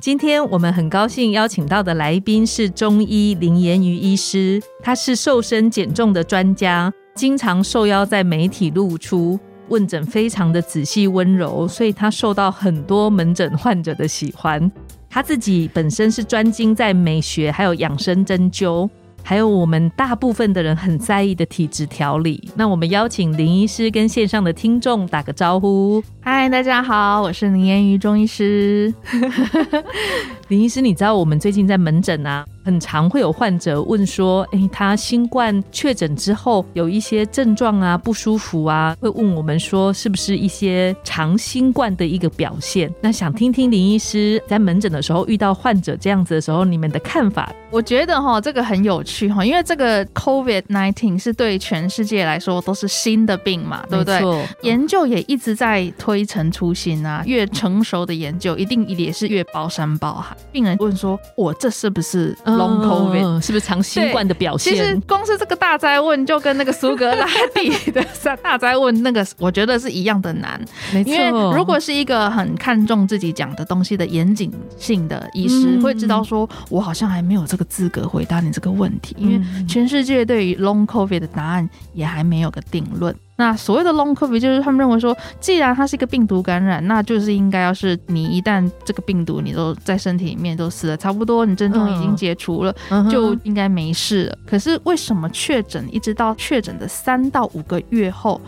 今天我们很高兴邀请到的来宾是中医林言瑜医师，他是瘦身减重的专家，经常受邀在媒体露出，问诊非常的仔细温柔，所以他受到很多门诊患者的喜欢。他自己本身是专精在美学还有养生针灸。还有我们大部分的人很在意的体质调理，那我们邀请林医师跟线上的听众打个招呼。嗨，大家好，我是林言瑜中医师。林医师，你知道我们最近在门诊啊？很常会有患者问说：“哎，他新冠确诊之后有一些症状啊，不舒服啊，会问我们说是不是一些长新冠的一个表现？”那想听听林医师在门诊的时候遇到患者这样子的时候，你们的看法？我觉得哈，这个很有趣哈，因为这个 COVID nineteen 是对全世界来说都是新的病嘛，对不对？研究也一直在推陈出新啊，越成熟的研究一定也是越包山包海。病人问说：“我这是不是？” Long COVID 是不是长新冠的表现？其实光是这个大灾问，就跟那个苏格拉底的大灾问那个，我觉得是一样的难。没错，因为如果是一个很看重自己讲的东西的严谨性的医师，会知道说，我好像还没有这个资格回答你这个问题，因为全世界对于 Long COVID 的答案也还没有个定论。那所谓的 long covid 就是他们认为说，既然它是一个病毒感染，那就是应该要是你一旦这个病毒你都在身体里面都死了差不多，你症状已经解除了，就应该没事了。可是为什么确诊一直到确诊的三到五个月后，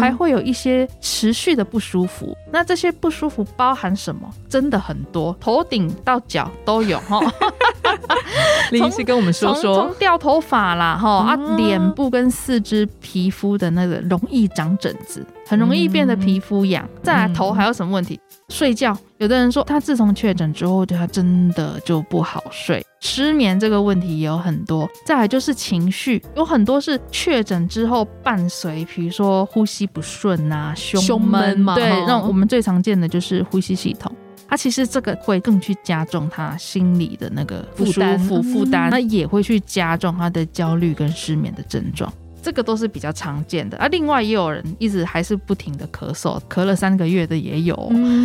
还会有一些持续的不舒服？那这些不舒服包含什么？真的很多，头顶到脚都有哈。林医师跟我们说说，从掉头发啦，哈啊，脸部跟四肢皮肤的那个容易长疹子，很容易变得皮肤痒。再来头还有什么问题？睡觉，有的人说他自从确诊之后，他真的就不好睡，失眠这个问题也有很多。再来就是情绪，有很多是确诊之后伴随，比如说呼吸不顺啊，胸闷嘛，对，那我们最常见的就是呼吸系统。他其实这个会更去加重他心理的那个不舒服负担，那也会去加重他的焦虑跟失眠的症状。这个都是比较常见的啊，另外也有人一直还是不停的咳嗽，咳了三个月的也有。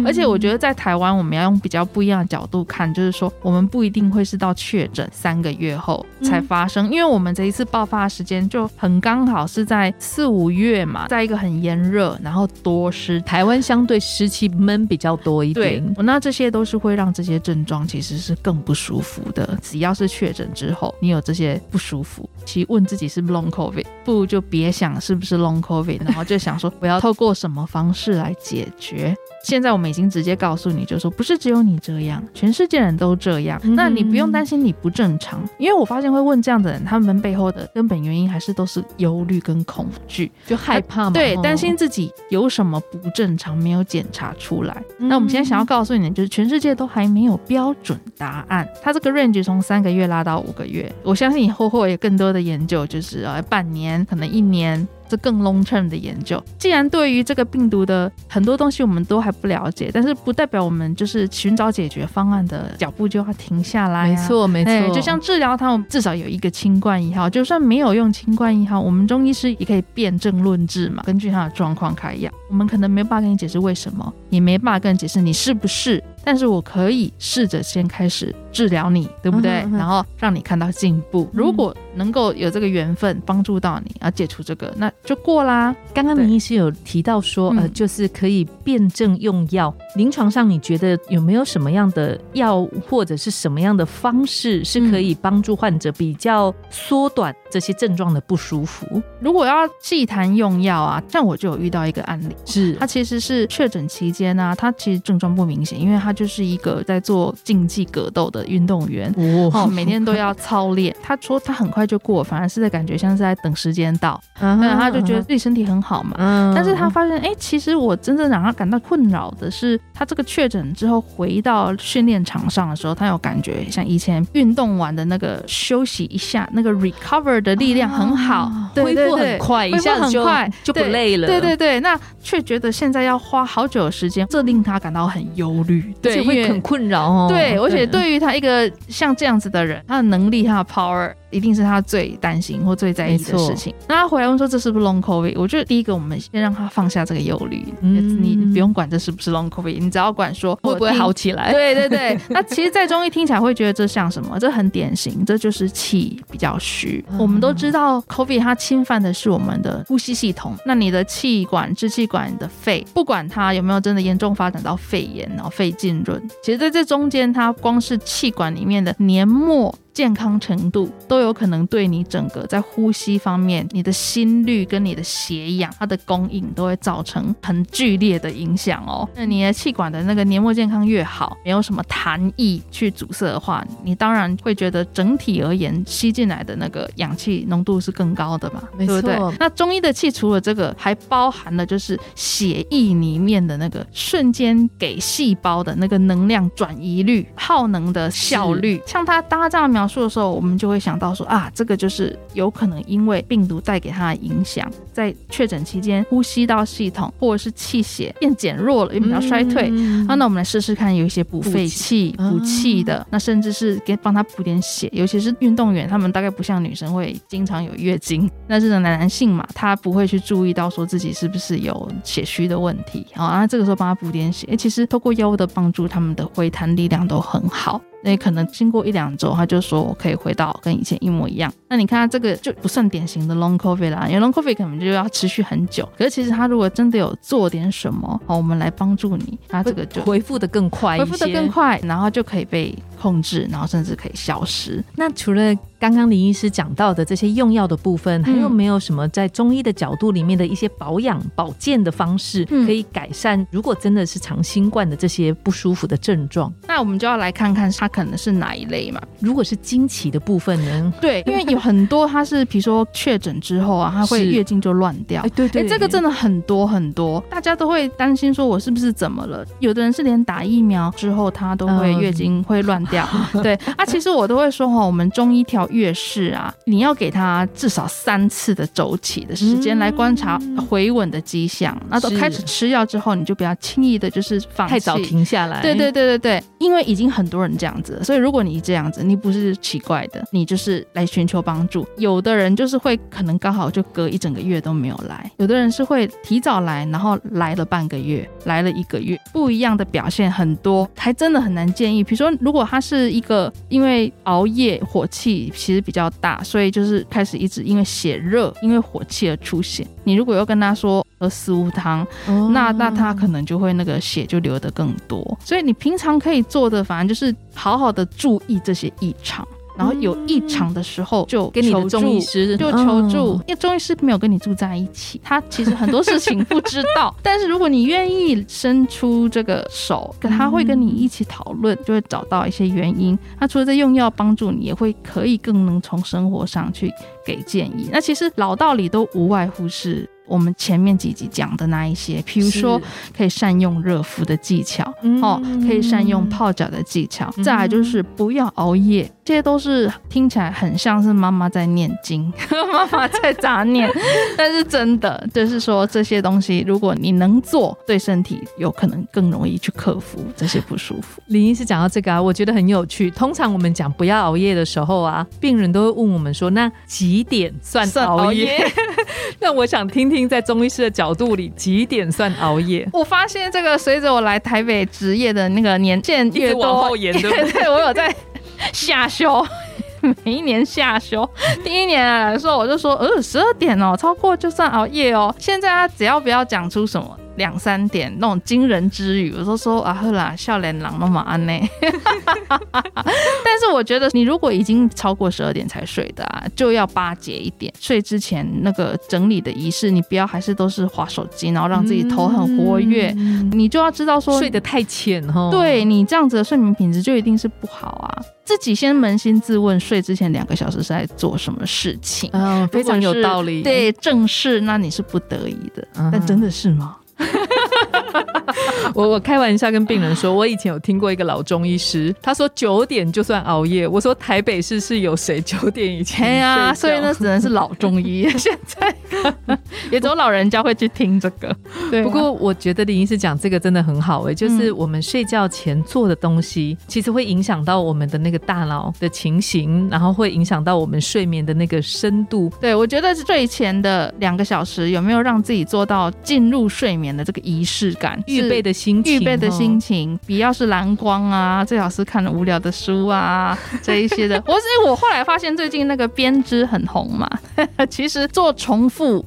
而且我觉得在台湾，我们要用比较不一样的角度看，就是说我们不一定会是到确诊三个月后才发生，因为我们这一次爆发的时间就很刚好是在四五月嘛，在一个很炎热，然后多湿，台湾相对湿气闷比较多一点。对，那这些都是会让这些症状其实是更不舒服的。只要是确诊之后，你有这些不舒服，其实问自己是 long covid。不就别想是不是 long covid，然后就想说我要透过什么方式来解决。现在我们已经直接告诉你，就说不是只有你这样，全世界人都这样。那你不用担心你不正常，因为我发现会问这样的人，他们背后的根本原因还是都是忧虑跟恐惧，就害怕嘛。对，担心自己有什么不正常没有检查出来。那我们现在想要告诉你的就是，全世界都还没有标准答案。它这个 range 从三个月拉到五个月，我相信以后会有更多的研究，就是呃半年，可能一年。这更 long term 的研究。既然对于这个病毒的很多东西我们都还不了解，但是不代表我们就是寻找解决方案的脚步就要停下来。没错，没错。就像治疗它，我们至少有一个清冠一号。就算没有用清冠一号，我们中医师也可以辨证论治嘛，根据他的状况开药。我们可能没办法跟你解释为什么，也没办法跟你解释你是不是。但是我可以试着先开始治疗你，对不对？然后让你看到进步。如果能够有这个缘分帮助到你，啊，解除这个，那就过啦。刚刚林医师有提到说，呃，就是可以辩证用药。临床上你觉得有没有什么样的药或者是什么样的方式是可以帮助患者比较缩短这些症状的不舒服？如果要忌谈用药啊，像我就有遇到一个案例，是他其实是确诊期间呢，他其实症状不明显，因为他就是一个在做竞技格斗的运动员，哦，每天都要操练。他说他很快。快就过，反而是在感觉像是在等时间到，嗯对，他就觉得自己身体很好嘛。嗯但是他发现，哎、其实我真正让他感到困扰的是，他这个确诊之后回到训练场上的时候，他有感觉像以前运动完的那个休息一下，那个 recover 的力量很好，恢复很快，一下子就很快就不累了。对对对，那却觉得现在要花好久的时间，这令他感到很忧虑，对，会很困扰哦。对，而且对于他一个像这样子的人，他的能力、他的 power，一定是他最担心或最在意的事情。那他回来问说这是不是 long covid？我觉得第一个，我们先让他放下这个忧虑，嗯你你不用管这是不是 long covid，你只要管说会不会好起来？对对对，那其实，在中医听起来会觉得这像什么？这很典型，这就是气比较虚。嗯我们都知道，COVID 它侵犯的是我们的呼吸系统，那你的气管、支气管、你的肺，不管它有没有真的严重发展到肺炎，然后肺浸润，其实在这中间，它光是气管里面的黏膜。健康程度都有可能对你整个在呼吸方面，你的心率跟你的血氧，它的供应都会造成很剧烈的影响哦。那你的气管的那个黏膜健康越好，没有什么痰液去阻塞的话，你当然会觉得整体而言吸进来的那个氧气浓度是更高的嘛，没对不对错？那中医的气除了这个，还包含了就是血液里面的那个瞬间给细胞的那个能量转移率、耗能的效率。像他当他这样描述的时候，我们就会想到说啊，这个就是有可能因为病毒带给他的影响，在确诊期间呼吸道系统或者是气血变减弱了，也比较衰退。嗯啊，那我们来试试看，有一些补肺气、补气的，那甚至是给帮他补点血，尤其是运动员，他们大概不像女生会经常有月经，那是呢，男性嘛，他不会去注意到说自己是不是有血虚的问题，好，那这个时候帮他补点血，诶，其实透过药物的帮助，他们的回弹力量都很好。那可能经过一两周，他就说我可以回到跟以前一模一样。那你看他这个就不算典型的 long covid 啦，因为 long covid 可能就要持续很久。可是其实他如果真的有做点什么，好，我们来帮助你，他这个就恢复的更快一些，恢复的更快，然后就可以被控制，然后甚至可以消失。那除了刚刚林医师讲到的这些用药的部分，还有嗯没有什么在中医的角度里面的一些保养保健的方式，嗯可以改善如果真的是长新冠的这些不舒服的症状？那我们就要来看看它可能是哪一类嘛？如果是经期的部分呢？对，因为有很多它是，比如说确诊之后啊，它会月经就乱掉哎，。对哎、对，这个真的很多很多，大家都会担心说，我是不是怎么了？有的人是连打疫苗之后，他都会嗯月经会乱掉。对啊，其实我都会说哈，我们中医调月事啊，你要给他至少三次的周期的时间来观察回稳的迹象。那都开始吃药之后，你就不要轻易的就是放弃。太早停下来，对对对对对，因为已经很多人这样子了，所以如果你这样子，你不是奇怪的，你就是来寻求帮助。有的人就是会可能刚好就隔一整个月都没有来，有的人是会提早来，然后来了半个月，来了一个月，不一样的表现很多，还真的很难建议。比如说，如果他是一个因为熬夜火气其实比较大，所以就是开始一直因为血热、因为火气而出血。你如果又跟他说喝四物汤，哦那那他可能就会那个血就流得更多。所以你平常可以做的，反正就是好好的注意这些异常，然后有异常的时候就跟你的中医师就求助，嗯因为中医师没有跟你住在一起，他其实很多事情不知道。但是如果你愿意伸出这个手，他会跟你一起讨论，就会找到一些原因。他除了在用药帮助你，也会可以更能从生活上去给建议。那其实老道理都无外乎是。我们前面几集讲的那一些，比如说可以善用热敷的技巧，哦，可以善用泡脚的技巧，再来就是不要熬夜，这些都是听起来很像是妈妈在念经，妈妈在杂念，但是真的就是说这些东西，如果你能做，对身体有可能更容易去克服这些不舒服。林医师讲到这个啊，我觉得很有趣。通常我们讲不要熬夜的时候啊，病人都会问我们说，那几点算熬夜？那我想听听，在中医师的角度里，几点算熬夜？我发现这个随着我来台北职业的那个年限越多往多后，延，对不对？我有在下修。每一年下休，第一年来说，我就说，呃，十二点哦，超过就算熬夜哦。现在他只要不要讲出什么两三点那种惊人之语，我都说啊呵啦，笑脸狼那么安呢。但是我觉得你如果已经超过十二点才睡的啊，就要巴结一点，睡之前那个整理的仪式，你不要还是都是划手机，然后让自己头很活跃，你就要知道说睡得太浅哦，对你这样子的睡眠品质就一定是不好啊。自己先扪心自问，睡之前两个小时是在做什么事情？嗯，非常有道理。对，正事那你是不得已的，但真的是吗？我我开玩笑跟病人说，我以前有听过一个老中医师，他说九点就算熬夜。我说台北市是有谁九点以前？哎呀，所以那只能是老中医。现在也只有老人家会去听这个。对，不过我觉得林医师讲这个真的很好哎，就是我们睡觉前做的东西，其实会影响到我们的那个大脑的情形，然后会影响到我们睡眠的那个深度。对，我觉得睡前的两个小时有没有让自己做到进入睡眠的这个仪式感？预备的心情，预备的心情，比要是蓝光啊，最好是看了无聊的书啊，这一些的。我是我后来发现最近那个编织很红嘛，其实做重复，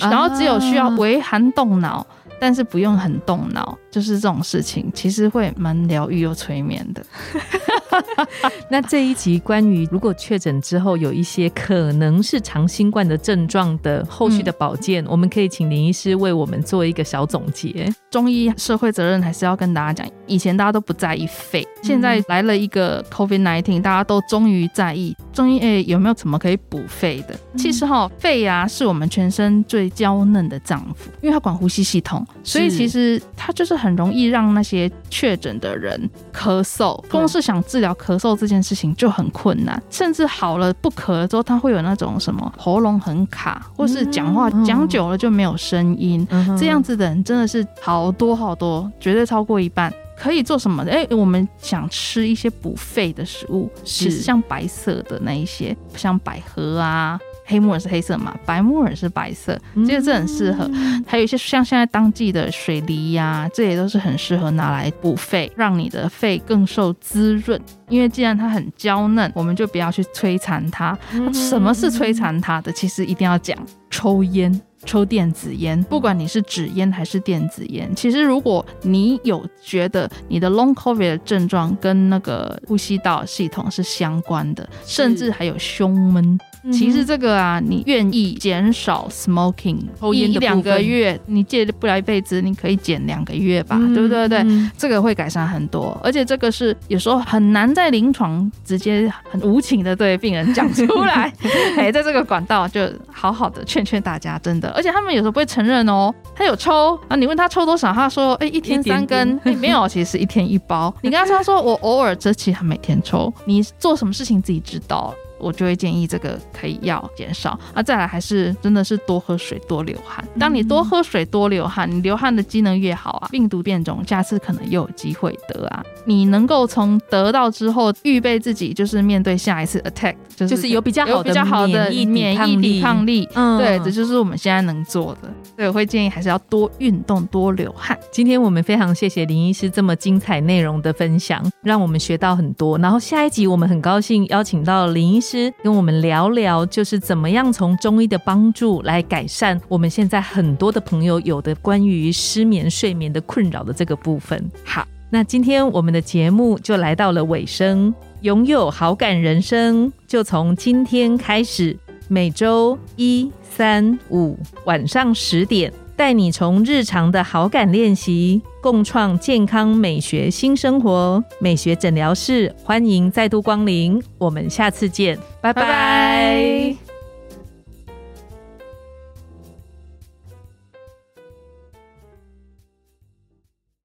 然后只有需要微寒动脑。但是不用很动脑，就是这种事情，其实会蛮疗愈又催眠的。那这一集关于如果确诊之后有一些可能是长新冠的症状的后续的保健，我们可以请林医师为我们做一个小总结。中医社会责任还是要跟大家讲，以前大家都不在意肺，现在来了一个 COVID nineteen，大家都终于在意中医诶有没有什么可以补肺的？其实哈，肺呀是我们全身最娇嫩的脏腑，因为它管呼吸系统。所以其实它就是很容易让那些确诊的人咳嗽，光是想治疗咳嗽这件事情就很困难，甚至好了不咳了之后，他会有那种什么喉咙很卡，或是讲话讲久了就没有声音，这样子的人真的是好多好多，绝对超过一半。可以做什么？哎，我们想吃一些补肺的食物，其实像白色的那一些，像百合啊。黑木耳是黑色嘛，白木耳是白色，其实这很适合。还有一些像现在当季的水梨呀，这也都是很适合拿来补肺，让你的肺更受滋润。因为既然它很娇嫩，我们就不要去摧残它。什么是摧残它的？其实一定要讲抽烟、抽电子烟，不管你是纸烟还是电子烟。其实如果你有觉得你的 long covid 的症状跟那个呼吸道系统是相关的，甚至还有胸闷。其实这个啊，你愿意减少 smoking 抽烟的两个月，你戒不了一辈子，你可以减两个月吧，对不对？对，这个会改善很多，而且这个是有时候很难在临床直接很无情的对病人讲出来。哎，在这个管道就好好的劝劝大家，真的，而且他们有时候不会承认哦，他有抽啊，你问他抽多少，他说哎一天三根，没有，其实是一天一包。你跟他说，他说我偶尔这期他每天抽，你做什么事情自己知道。我就会建议这个可以要减少啊，再来还是真的是多喝水多流汗。当你多喝水多流汗，你流汗的机能越好啊，病毒变种下次可能又有机会得啊。你能够从得到之后预备自己，就是面对下一次 attack，就是有比较好的比较好的免疫抵抗力。嗯，对，这就是我们现在能做的。所以我会建议还是要多运动多流汗。今天我们非常谢谢林医师这么精彩内容的分享，让我们学到很多。然后下一集我们很高兴邀请到林医师。跟我们聊聊，就是怎么样从中医的帮助来改善我们现在很多的朋友有的关于失眠、睡眠的困扰的这个部分。好，那今天我们的节目就来到了尾声，拥有好感人生就从今天开始，每周一、三、五晚上十点。带你从日常的好感练习，共创健康美学新生活。美学诊疗室欢迎再度光临，我们下次见，拜拜。